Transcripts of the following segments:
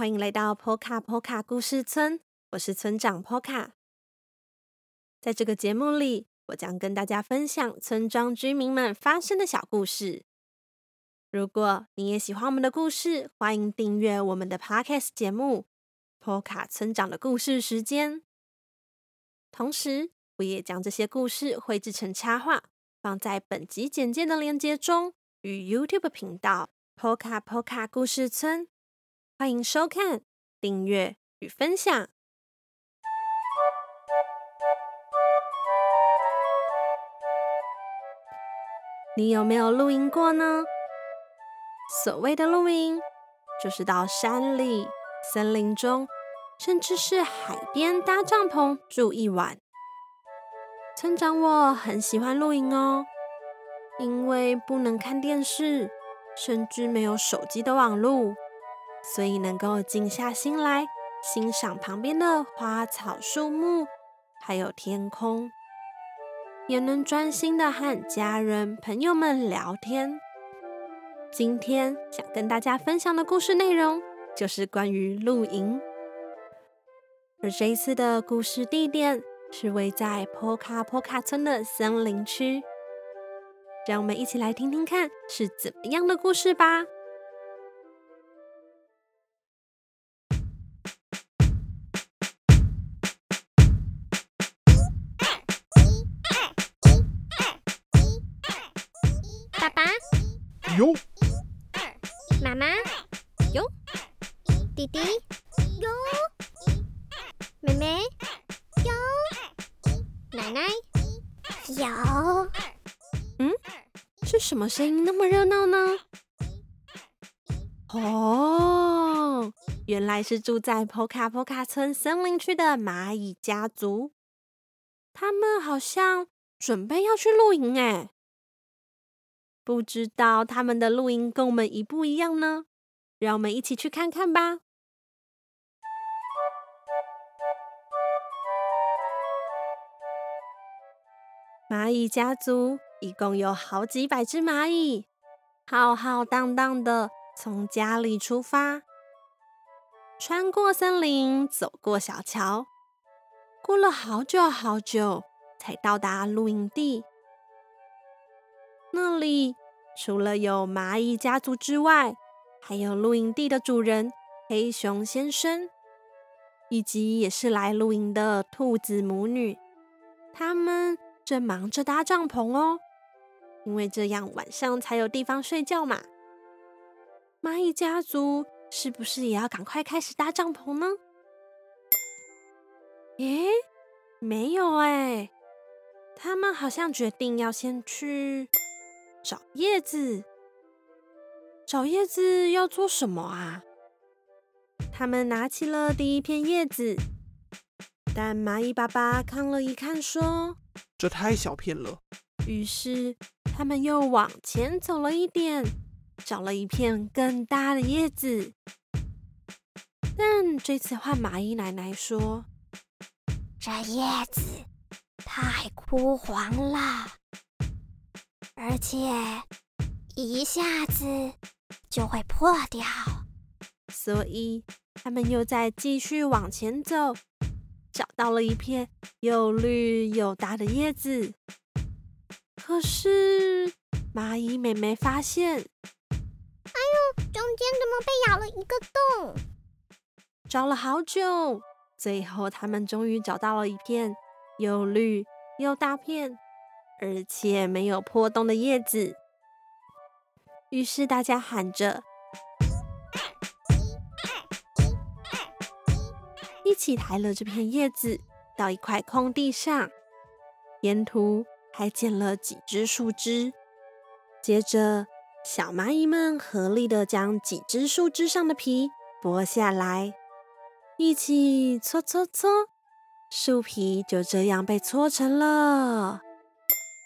欢迎来到 Poka Poka 故事村，我是村长 Poka。在这个节目里，我将跟大家分享村庄居民们发生的小故事。如果你也喜欢我们的故事，欢迎订阅我们的 Podcast 节目《Poka 村长的故事时间》。同时，我也将这些故事绘制成插画，放在本集简介的链接中，与 YouTube 频道 Poka Poka 故事村。欢迎收看、订阅与分享。你有没有露营过呢？所谓的露营，就是到山里、森林中，甚至是海边搭帐篷住一晚。村长我很喜欢露营哦，因为不能看电视，甚至没有手机的网络。所以能够静下心来欣赏旁边的花草树木，还有天空，也能专心的和家人朋友们聊天。今天想跟大家分享的故事内容就是关于露营，而这一次的故事地点是位在坡卡坡卡村的森林区。让我们一起来听听看是怎么样的故事吧。有，妈妈。哟，弟弟。哟，妹妹。哟，奶奶。有。嗯，是什么声音那么热闹呢？哦，原来是住在坡卡坡卡村森林区的蚂蚁家族，他们好像准备要去露营哎。不知道他们的露营跟我们一不一样呢？让我们一起去看看吧。蚂蚁家族一共有好几百只蚂蚁，浩浩荡荡的从家里出发，穿过森林，走过小桥，过了好久好久，才到达露营地。那里除了有蚂蚁家族之外，还有露营地的主人黑熊先生，以及也是来露营的兔子母女。他们正忙着搭帐篷哦，因为这样晚上才有地方睡觉嘛。蚂蚁家族是不是也要赶快开始搭帐篷呢？诶，没有哎，他们好像决定要先去。找叶子，找叶子要做什么啊？他们拿起了第一片叶子，但蚂蚁爸爸看了一看，说：“这太小片了。”于是他们又往前走了一点，找了一片更大的叶子。但这次换蚂蚁奶奶说：“这叶子太枯黄了。”而且一下子就会破掉，所以他们又在继续往前走，找到了一片又绿又大的叶子。可是蚂蚁妹妹发现，哎呦，中间怎么被咬了一个洞？找了好久，最后他们终于找到了一片又绿又大片。而且没有破洞的叶子，于是大家喊着：“一起抬了这片叶子到一块空地上，沿途还捡了几只树枝。接着，小蚂蚁们合力的将几只树枝上的皮剥下来，一起搓搓搓，树皮就这样被搓成了。”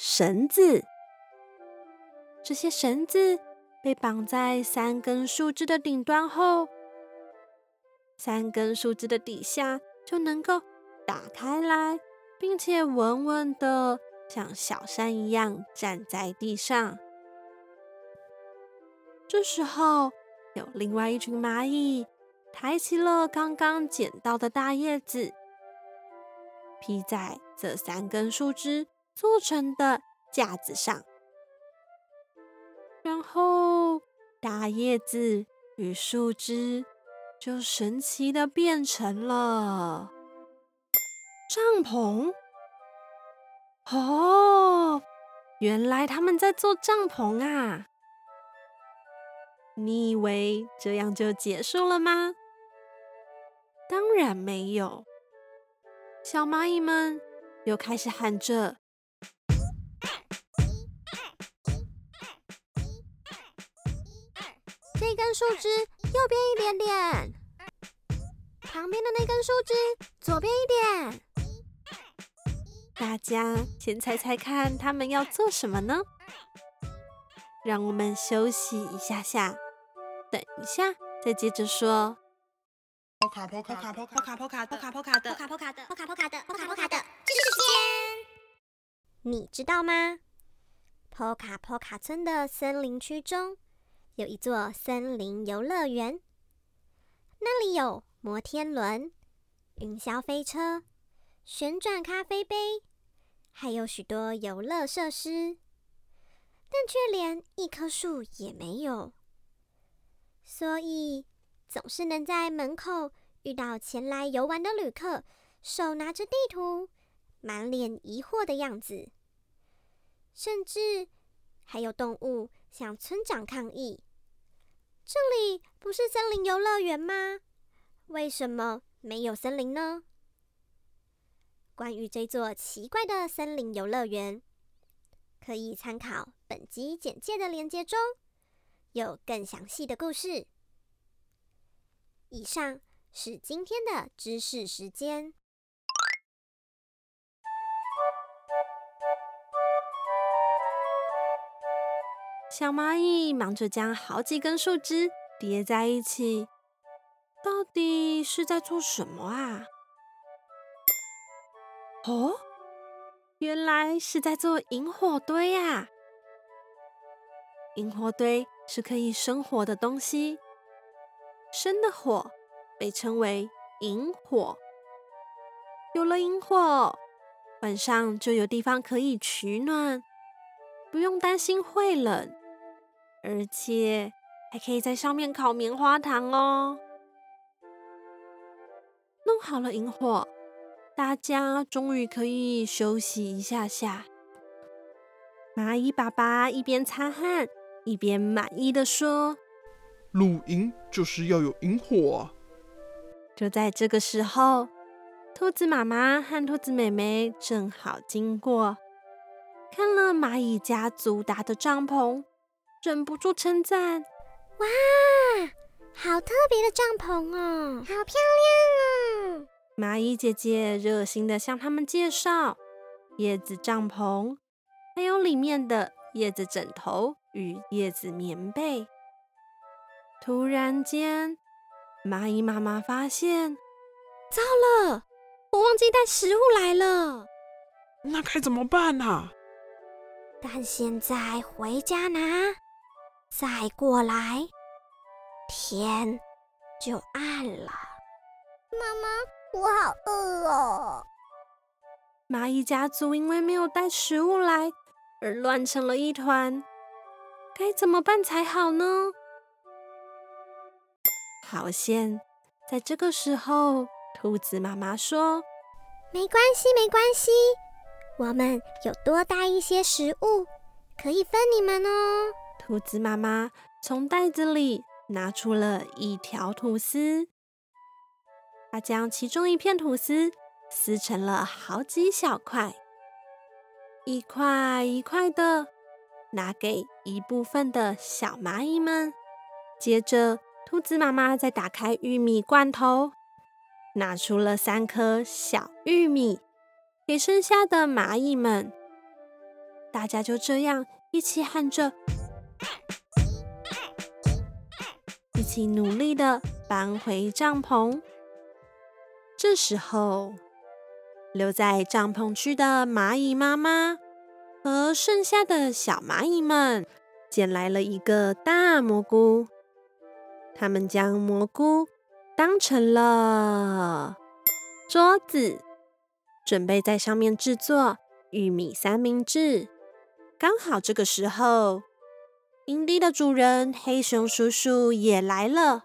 绳子，这些绳子被绑在三根树枝的顶端后，三根树枝的底下就能够打开来，并且稳稳的像小山一样站在地上。这时候，有另外一群蚂蚁抬起了刚刚捡到的大叶子，披在这三根树枝做成的架子上，然后大叶子与树枝就神奇的变成了帐篷。哦，原来他们在做帐篷啊！你以为这样就结束了吗？当然没有。小蚂蚁们又开始喊着：“这根树枝右边一点点，旁边的那根树枝左边一点。”大家先猜猜看，他们要做什么呢？让我们休息一下下，等一下再接着说。波卡波卡波卡波卡波卡波卡波卡的波卡波卡的波卡波卡的波卡波卡的知识时间，你知道吗？波卡波卡村的森林区中有一座森林游乐园，那里有摩天轮、云霄飞车、旋转咖啡杯，还有许多游乐设施。但却连一棵树也没有，所以总是能在门口遇到前来游玩的旅客，手拿着地图，满脸疑惑的样子。甚至还有动物向村长抗议：“这里不是森林游乐园吗？为什么没有森林呢？”关于这座奇怪的森林游乐园。可以参考本集简介的链接中，有更详细的故事。以上是今天的知识时间。小蚂蚁忙着将好几根树枝叠在一起，到底是在做什么啊？哦？原来是在做引火堆呀！引火堆是可以生火的东西，生的火被称为引火。有了引火，晚上就有地方可以取暖，不用担心会冷，而且还可以在上面烤棉花糖哦。弄好了萤火。大家终于可以休息一下下。蚂蚁爸爸一边擦汗，一边满意的说：“露营就是要有萤火。”就在这个时候，兔子妈妈和兔子妹妹正好经过，看了蚂蚁家族搭的帐篷，忍不住称赞：“哇，好特别的帐篷哦，好漂亮哦！”蚂蚁姐姐热心的向他们介绍叶子帐篷，还有里面的叶子枕头与叶子棉被。突然间，蚂蚁妈妈发现，糟了，我忘记带食物来了。那该怎么办呢？但现在回家拿，再过来，天就暗了。妈妈。我好饿哦！蚂蚁家族因为没有带食物来，而乱成了一团，该怎么办才好呢？好险，在这个时候，兔子妈妈说：“没关系，没关系，我们有多带一些食物，可以分你们哦。”兔子妈妈从袋子里拿出了一条吐司。他将其中一片吐司撕成了好几小块，一块一块的拿给一部分的小蚂蚁们。接着，兔子妈妈再打开玉米罐头，拿出了三颗小玉米给剩下的蚂蚁们。大家就这样一起喊着，一起努力的搬回帐篷。这时候，留在帐篷区的蚂蚁妈妈和剩下的小蚂蚁们捡来了一个大蘑菇，他们将蘑菇当成了桌子，准备在上面制作玉米三明治。刚好这个时候，营地的主人黑熊叔叔也来了。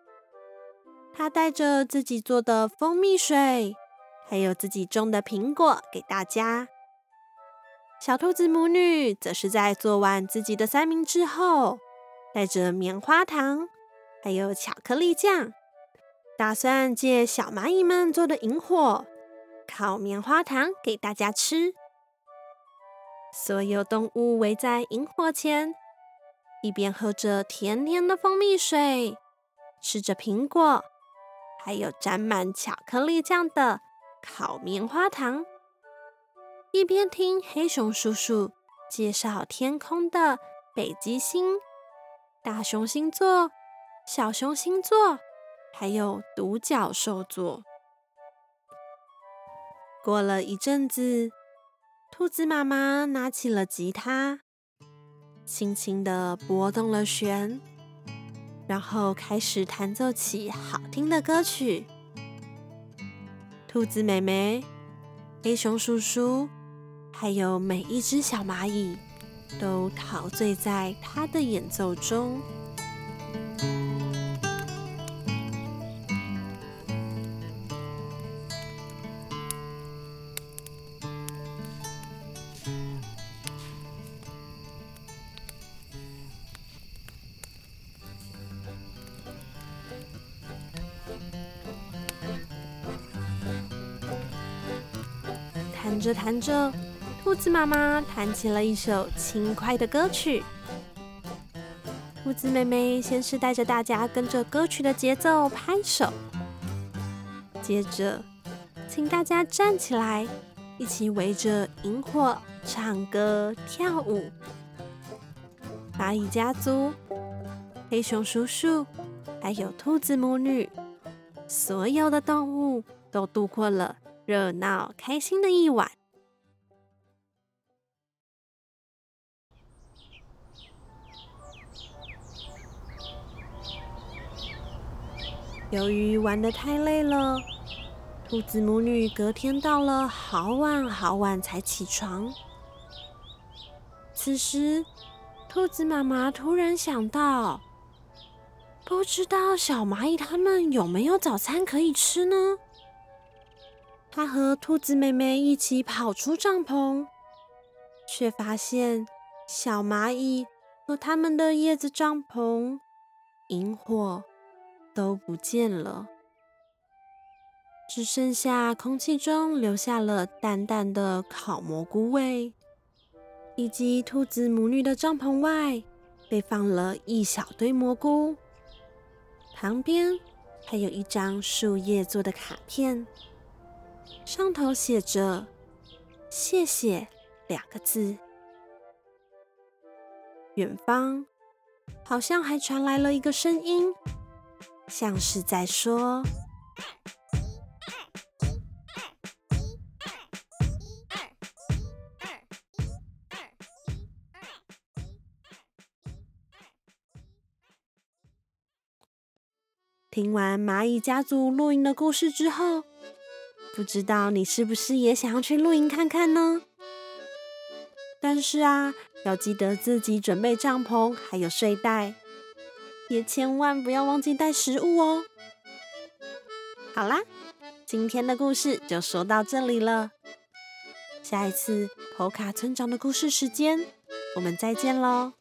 他带着自己做的蜂蜜水，还有自己种的苹果给大家。小兔子母女则是在做完自己的三明治后，带着棉花糖还有巧克力酱，打算借小蚂蚁们做的萤火烤棉花糖给大家吃。所有动物围在萤火前，一边喝着甜甜的蜂蜜水，吃着苹果，还有沾满巧克力酱的烤棉花糖。一边听黑熊叔叔介绍天空的北极星、大熊星座、小熊星座，还有独角兽座。过了一阵子，兔子妈妈拿起了吉他，轻轻的拨动了弦，然后开始弹奏起好听的歌曲。兔子妹妹、黑熊叔叔。还有每一只小蚂蚁都陶醉在它的演奏中。弹着弹着。兔子妈妈弹起了一首轻快的歌曲，兔子妹妹先是带着大家跟着歌曲的节奏拍手，接着请大家站起来，一起围着萤火唱歌跳舞。蚂蚁家族、黑熊叔叔还有兔子母女，所有的动物都度过了热闹开心的一晚。由于玩的太累了，兔子母女隔天到了好晚好晚才起床。此时，兔子妈妈突然想到，不知道小蚂蚁它们有没有早餐可以吃呢？他和兔子妹妹一起跑出帐篷，却发现小蚂蚁和他们的叶子帐篷萤火。都不见了，只剩下空气中留下了淡淡的烤蘑菇味，以及兔子母女的帐篷外被放了一小堆蘑菇，旁边还有一张树叶做的卡片，上头写着“谢谢”两个字。远方好像还传来了一个声音。像是在说：“听完蚂蚁家族露营的故事之后，不知道你是不是也想要去露营看看呢？但是啊，要记得自己准备帐篷还有睡袋。”也千万不要忘记带食物哦。好啦，今天的故事就说到这里了。下一次普卡村长的故事时间，我们再见喽。